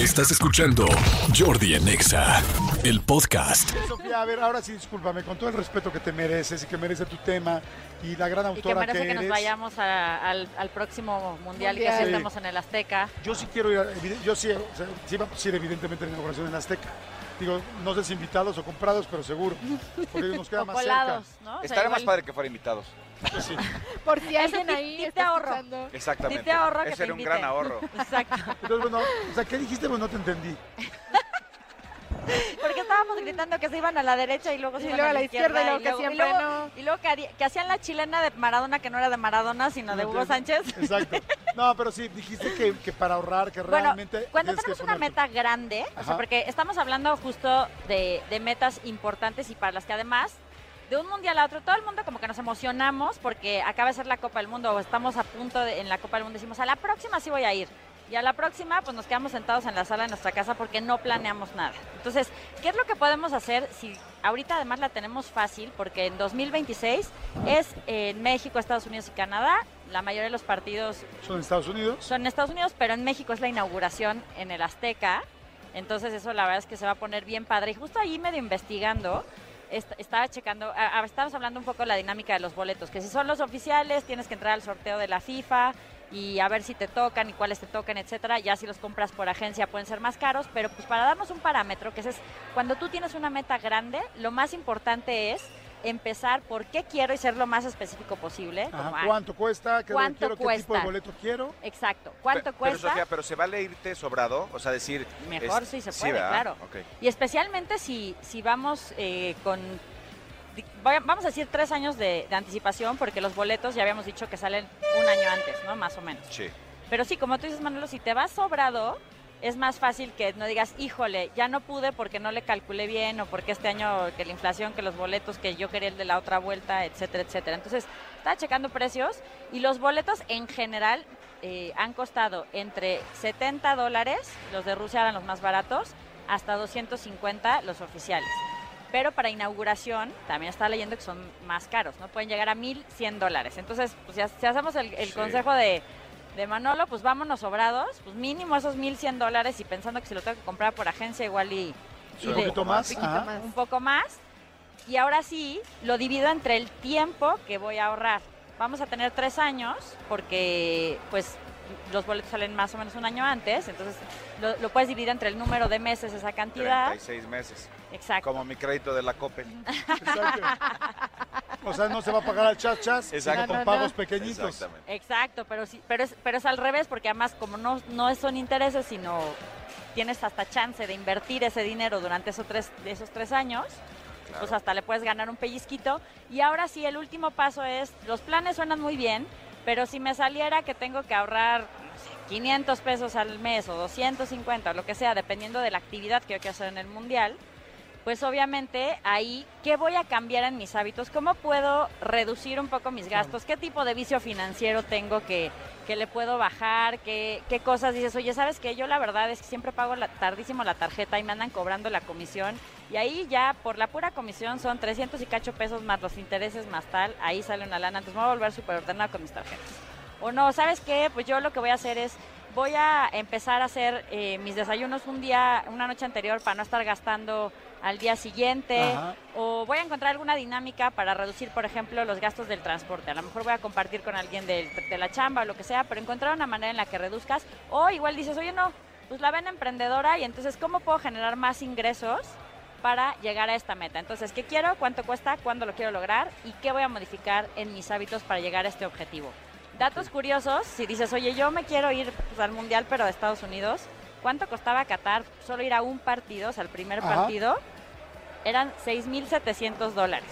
Estás escuchando Jordi en Exa, el podcast. Sofía, a ver, ahora sí, discúlpame, con todo el respeto que te mereces y que merece tu tema y la gran Y que autora merece que, nos eres, vayamos a- al, al próximo mundial, y que sí estamos en el Azteca. Yo sí quiero ir, a- yo sí, o sea, sí vamos a ir evidentemente a la inauguración en Azteca. Digo, no sé si invitados o comprados, pero seguro, porque nos queda O más colados, cerca. ¿no? O sea, Estaría más igual- padre que fuera invitados. Pues sí. Por si alguien ahí de está ahorro. escuchando. Exactamente. Te ahorro que Ese te era un gran ahorro. Exacto. Entonces, bueno, o sea, ¿qué dijiste? Pues no te entendí. Porque estábamos gritando que se iban a la derecha y luego se Y iban luego a la izquierda, y luego que y luego, no. y luego que, haría- que hacían la chilena de Maradona que no era de Maradona, sino de Hugo Sánchez. Exacto. No, pero sí, dijiste que, que para ahorrar, que Bueno, realmente. cuando que tenemos una meta grande, o sea, porque estamos hablando justo de, de metas importantes y para las que además, de un mundial a otro, todo el mundo como que nos emocionamos porque acaba de ser la Copa del Mundo o estamos a punto de, en la Copa del Mundo, decimos, a la próxima sí voy a ir. Y a la próxima, pues nos quedamos sentados en la sala de nuestra casa porque no planeamos nada. Entonces, ¿qué es lo que podemos hacer si ahorita además la tenemos fácil? Porque en 2026 es en México, Estados Unidos y Canadá. La mayoría de los partidos Son en Estados Unidos. son en Estados Unidos, pero en México es la inauguración en el Azteca. Entonces eso la verdad es que se va a poner bien padre. Y justo ahí medio investigando, est- estaba checando, estábamos hablando un poco de la dinámica de los boletos, que si son los oficiales tienes que entrar al sorteo de la FIFA y a ver si te tocan y cuáles te tocan, etcétera. Ya si los compras por agencia pueden ser más caros, pero pues para darnos un parámetro, que ese es cuando tú tienes una meta grande, lo más importante es empezar por qué quiero y ser lo más específico posible. Ajá, como, ah, ¿Cuánto cuesta? ¿Qué, ¿Cuánto quiero, ¿Qué tipo de cuesta? boleto quiero? Exacto. ¿Cuánto Pe- cuesta? Pero Sofía, pero se vale irte sobrado, o sea, decir... Mejor es- sí se puede, claro. Y especialmente si, si vamos eh, con, vamos a decir tres años de, de anticipación, porque los boletos ya habíamos dicho que salen un año antes, ¿no? Más o menos. Sí. Pero sí, como tú dices, Manolo, si te vas sobrado, es más fácil que no digas, híjole, ya no pude porque no le calculé bien o porque este año que la inflación, que los boletos, que yo quería el de la otra vuelta, etcétera, etcétera. Entonces, estaba checando precios y los boletos en general eh, han costado entre 70 dólares, los de Rusia eran los más baratos, hasta 250 los oficiales. Pero para inauguración, también está leyendo que son más caros, ¿no? Pueden llegar a 1.100 dólares. Entonces, pues ya, si hacemos el, el Sí. consejo de, de Manolo, pues vámonos sobrados, pues mínimo esos 1.100 dólares y pensando que si lo tengo que comprar por agencia igual y, y Un de- poquito más. un poco más. Y ahora sí, lo divido entre el tiempo que voy a ahorrar. Vamos a tener tres años porque pues los boletos salen más o menos un año antes, entonces lo, lo puedes dividir entre el número de meses, esa cantidad. 36 meses. Exacto. Como mi crédito de la Coppel. Exacto. O sea, no se va a pagar al chas chas, Exacto. con No, no, pagos no. pequeñitos. Exactamente. Exacto, pero sí, pero es, pero es al revés, porque además como no, no son intereses, sino tienes hasta chance de invertir ese dinero durante esos tres, de esos tres años, Claro. pues hasta le puedes ganar un pellizquito. Y ahora sí, el último paso es, los planes suenan muy bien, pero si me saliera que tengo que ahorrar no sé, 500 pesos al mes o 250 o lo que sea, dependiendo de la actividad que yo quiero hacer en el mundial, pues obviamente ahí, ¿qué voy a cambiar en mis hábitos? ¿Cómo puedo reducir un poco mis gastos? ¿Qué tipo de vicio financiero tengo que, que le puedo bajar? ¿Qué, ¿Qué cosas dices? Oye, ¿sabes qué? Yo la verdad es que siempre pago tardísimo la tarjeta y me andan cobrando la comisión. Y ahí ya por la pura comisión son 300 y cacho pesos más los intereses más tal. Ahí sale una lana. Entonces me voy a volver súper ordenada con mis tarjetas. O no, ¿sabes qué? Pues yo lo que voy a hacer es, voy a empezar a hacer eh, mis desayunos un día, una noche anterior para no estar gastando al día siguiente. Ajá. O voy a encontrar alguna dinámica para reducir, por ejemplo, los gastos del transporte. A lo mejor voy a compartir con alguien del- de, la chamba o lo que sea, pero encontrar una manera en la que reduzcas. O igual dices, oye, no, pues la ven emprendedora y entonces, ¿cómo puedo generar más ingresos? para llegar a esta meta. Entonces, ¿qué quiero? ¿Cuánto cuesta? ¿Cuándo lo quiero lograr? ¿Y qué voy a modificar en mis hábitos para llegar a este objetivo? Datos curiosos, si dices, oye, yo me quiero ir pues, al Mundial, pero de Estados Unidos, ¿cuánto costaba Qatar solo ir a un partido, o sea, al primer Ajá. partido? Eran 6.700 dólares.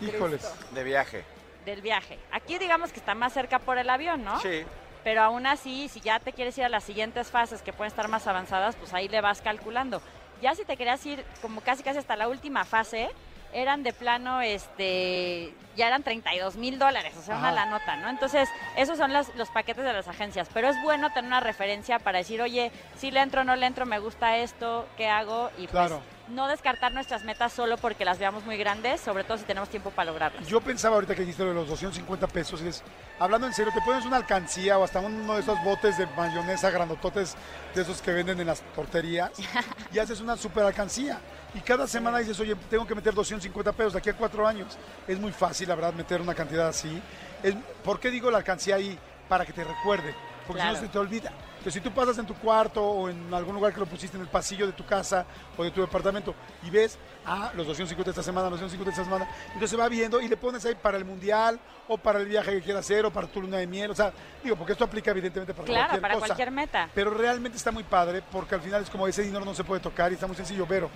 Híjoles. De viaje. del viaje. Aquí digamos que está más cerca por el avión, ¿no? Sí. Pero aún así, si ya te quieres ir a las siguientes fases que pueden estar más avanzadas, pues ahí le vas calculando. Ya si te querías ir como casi casi hasta la última fase, eran de plano, este, ya eran 32 mil dólares, o sea, una la nota, ¿no? Entonces, esos son las- los paquetes de las agencias, pero es bueno tener una referencia para decir, oye, si le entro, no le entro, me gusta esto, ¿qué hago? Y Claro. pues no descartar nuestras metas solo porque las veamos muy grandes, sobre todo si tenemos tiempo para lograrlas. Yo pensaba ahorita que dijiste lo de los 250 pesos, es, hablando en serio, te pones una alcancía o hasta uno de esos botes de mayonesa grandototes de esos que venden en las torterías y haces una super alcancía. Y cada semana dices, oye, tengo que meter 250 pesos de aquí a cuatro años. Es muy fácil, la verdad, meter una cantidad así. Es- ¿Por qué digo la alcancía ahí? Para que te recuerde, porque Claro. si no se te olvida. Entonces, si tú pasas en tu cuarto o en algún lugar que lo pusiste en el pasillo de tu casa o de tu departamento y ves, ah, los 250 esta semana, los 250 esta semana, entonces se va viendo y le pones ahí para el mundial o para el viaje que quieras hacer o para tu luna de miel. O sea, digo, porque esto aplica evidentemente para Claro, cualquier para cosa. cualquier meta. Pero realmente está muy padre porque al final es como ese dinero no se puede tocar y está muy sencillo, pero.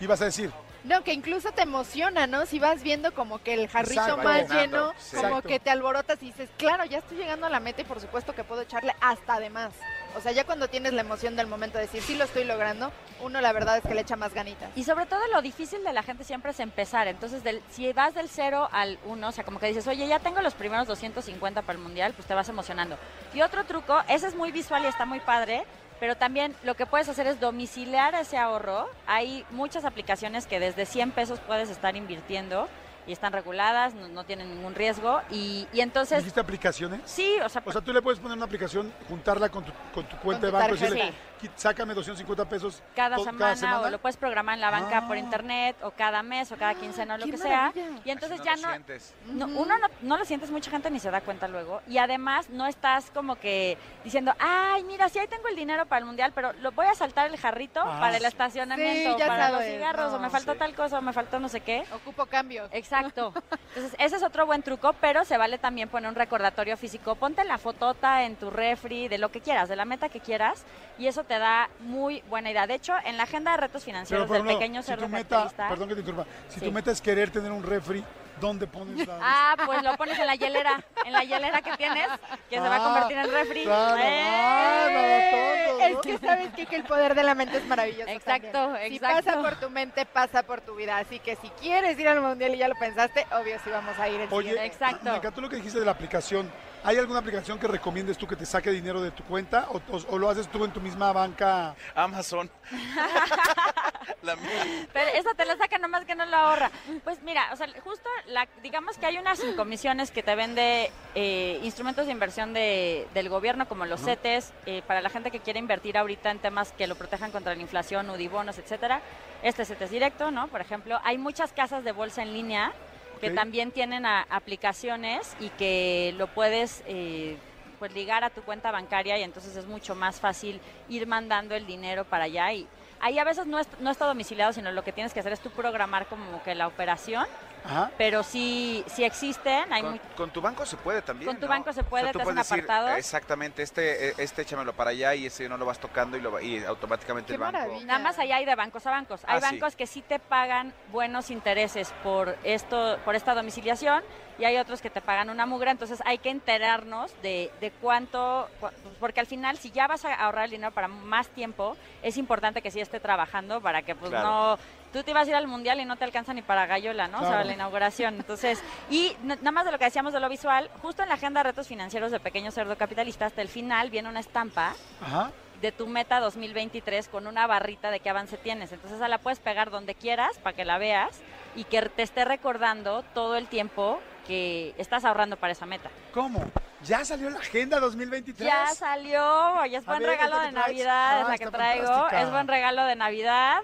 Y vas a decir, No, que incluso te emociona, ¿no? Si vas viendo como que el jarrito Exacto. más lleno, sí. como Exacto. que te alborotas y dices, claro, ya estoy llegando a la meta y por supuesto que puedo echarle hasta de más. O sea, ya cuando tienes la emoción del momento de decir, sí lo estoy logrando, uno la verdad es que le echa más ganitas. Y sobre todo lo difícil de la gente siempre es empezar. Entonces, del, si vas del 0 al 1, o sea, como que dices, oye, ya tengo los primeros 250 para el mundial, pues te vas emocionando. Y otro truco, ese es muy visual y está muy padre, pero también lo que puedes hacer es domiciliar ese ahorro. Hay muchas aplicaciones que desde 100 pesos puedes estar invirtiendo y están reguladas, no, no tienen ningún riesgo. Y, y entonces, ¿dijiste aplicaciones? sí, o sea, O sea, tú le puedes poner una aplicación, juntarla con tu, con tu cuenta de tu banco y decirle, "Qui- sácame 250 pesos cada semana, o lo puedes programar en la banca por Ah. internet o cada mes o cada quincena o lo ¡Qué que sea. Y entonces ya lo no, sientes. no, Ujú. uno no, no lo sientes, mucha gente ni se da cuenta luego. Y además no estás como que diciendo, ay, mira, sí ahí tengo el dinero para el mundial, pero lo voy a saltar el jarrito Ah, para el estacionamiento, Sí, ya para los cigarros, o me faltó sí. tal cosa, o me faltó no sé qué. Ocupo cambios. Exacto. Entonces, ese es otro buen truco, pero se vale también poner un recordatorio físico. Ponte la fotota en tu refri, de lo que quieras, de la meta que quieras, y eso te da muy buena idea. De hecho, en la agenda de retos Pero, financieros por del ejemplo, pequeño si cerdo tu meta, perdón que te interrumpa, si Sí. tu meta es querer tener un refri, ¿dónde pones la...? Ah, pues lo pones en la hielera, en la hielera que tienes, que se va a Ah, convertir en refri. claro. ¡Eh! Ah, nada tonto, Es ¿no? que sabes que, que el poder de la mente es maravilloso. Exacto, también. Si exacto. pasa por tu mente, pasa por tu vida. Así que si quieres ir al mundial y ya lo pensaste, obvio sí vamos a ir el Oye, siguiente. Exacto. me encantó lo que dijiste de la aplicación. ¿Hay alguna aplicación que recomiendes tú que te saque dinero de tu cuenta o, o- o lo haces tú en tu misma banca? Amazon. La mía. Pero esa te la saca nomás que no la ahorra. Pues mira, o sea, justo, la, digamos que hay unas comisiones que te vende eh, instrumentos de inversión de, del gobierno, como los CETES, eh, para la gente que quiere invertir ahorita en temas que lo protejan contra la inflación, UDIBonos, etcétera. Este CETES directo, ¿no? Por ejemplo, hay muchas casas de bolsa en línea que también tienen a- aplicaciones y que lo puedes... eh, pues ligar a tu cuenta bancaria y entonces es mucho más fácil ir mandando el dinero para allá. Y ahí a veces no, no está domiciliado, sino lo que tienes que hacer es tú programar como que la operación, Ajá. pero sí, sí existen, hay Con, muy- con tu banco se puede también. Con tu ¿no? banco se puede, tú te hacen puedes decir, apartados. Exactamente, este, eh, este échamelo para allá y ese no lo vas tocando y, lo, va- y automáticamente Qué el banco. maravilla. Nada más allá hay de bancos a bancos. Hay Ah, sí. bancos que sí te pagan buenos intereses por esto, por esta domiciliación y hay otros que te pagan una mugra. Entonces hay que enterarnos de, de cuánto, cu- porque al final si ya vas a ahorrar el dinero para más tiempo, es importante que sí esté trabajando para que pues Claro. no, tú te ibas a ir al mundial y no te alcanza ni para Gallola, ¿no? O sea, la inauguración. Entonces, y nada más de lo que decíamos de lo visual, justo en la agenda de retos financieros de Pequeño Cerdo Capitalista, hasta el final viene una estampa Ajá. de tu meta 2023 con una barrita de qué avance tienes. Entonces esa la puedes pegar donde quieras para que la veas y que te esté recordando todo el tiempo que estás ahorrando para esa meta. ¿Cómo? ¿Ya salió la agenda 2023? Ya salió, y es A buen ver, regalo ¿esta de? Navidad, Ah, es la que traigo. fantástica. Es buen regalo de Navidad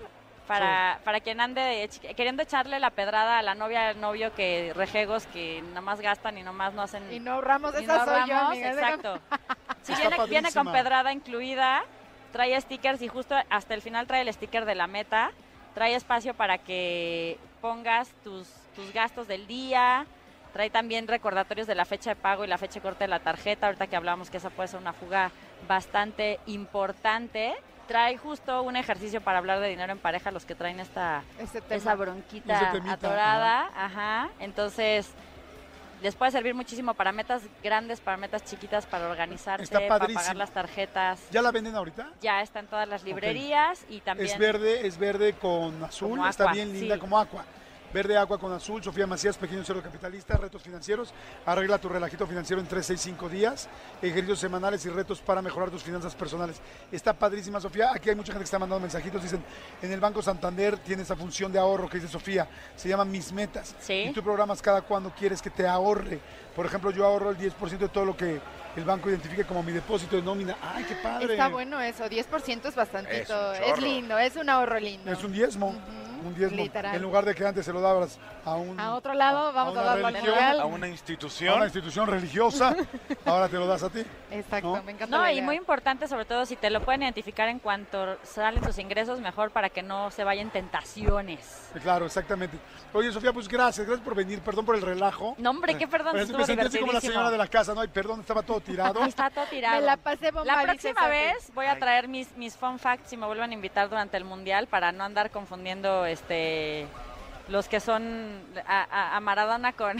para, para quien ande queriendo echarle la pedrada a la novia al novio que rejegos que nada más gastan y nomás no hacen Y no ahorramos, y esa no soy yo, ahorramos, amiga. Exacto. Si Está viene, viene con pedrada incluida, trae stickers y justo hasta el final trae el sticker de la meta. Trae espacio para que pongas tus, tus gastos del día. Trae también recordatorios de la fecha de pago y la fecha de corte de la tarjeta. Ahorita que hablamos que esa puede ser una fuga bastante importante. Trae justo un ejercicio para hablar de dinero en pareja, los que traen esta, Ese tema. esa bronquita atorada, ajá. Entonces, les puede servir muchísimo para metas grandes, para metas chiquitas, para organizarse, Está para pagar las tarjetas. ¿Ya la venden ahorita? Ya está en todas las librerías y también Es verde, es verde con azul, está bien linda sí. como agua. Verde agua con azul, Sofía Macías, pequeño cerdo capitalista, retos financieros, arregla tu relajito financiero en 3, 6, 5 días, ejercicios semanales y retos para mejorar tus finanzas personales. Está padrísima, Sofía. Aquí hay mucha gente que está mandando mensajitos, dicen, en el Banco Santander tiene esa función de ahorro que dice Sofía, se llama Mis Metas. Sí. Y tú programas cada cuando quieres que te ahorre. Por ejemplo, yo ahorro el 10% de todo lo que el banco identifique como mi depósito de nómina. ¡Ay, qué padre! Está bueno eso, 10% es bastantito. Es lindo, es un ahorro lindo. Es un diezmo. Un diezmo. literal. En lugar de que antes se lo dabas a un A otro lado, vamos a, una darlo al religión. A una a institución. una institución religiosa, ahora te lo das a ti. Exacto, ¿no? me encanta No, la y idea. muy importante, sobre todo si te lo pueden identificar en cuanto salen tus ingresos, mejor para que no se vayan tentaciones. Claro, exactamente. Oye, Sofía, pues gracias, gracias por venir, perdón por el relajo. No, hombre, qué perdón, Pero estuvo me sentí así como la señora de la casa, ¿no? Ay, perdón, estaba todo tirado. Está todo tirado. Me la pasé bomba, La próxima vez voy a Ay. traer mis, mis fun facts si me vuelven a invitar durante el mundial para no andar confundiendo este los que son a, a- a Maradona con,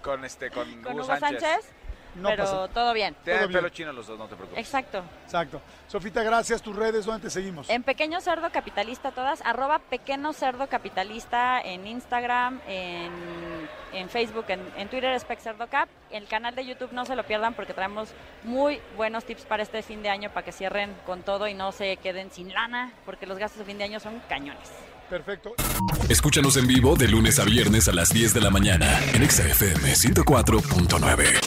Con este, con, con Hugo Hugo Sánchez. Sánchez, No pero pasa. todo bien. Todo bien. pelo chino los dos, no te preocupes. Exacto. Exacto. Sofita, gracias. Tus redes, ¿dónde te seguimos? En Pequeño Cerdo Capitalista todas, arroba Pequeño Cerdo Capitalista en Instagram, en, en Facebook, en, en Twitter es Cap. El canal de YouTube no se lo pierdan porque traemos muy buenos tips para este fin de año para que cierren con todo y no se queden sin lana porque los gastos de fin de año son cañones. Perfecto. Escúchanos en vivo de lunes a viernes a las 10 de la mañana en Exa FM 104.9.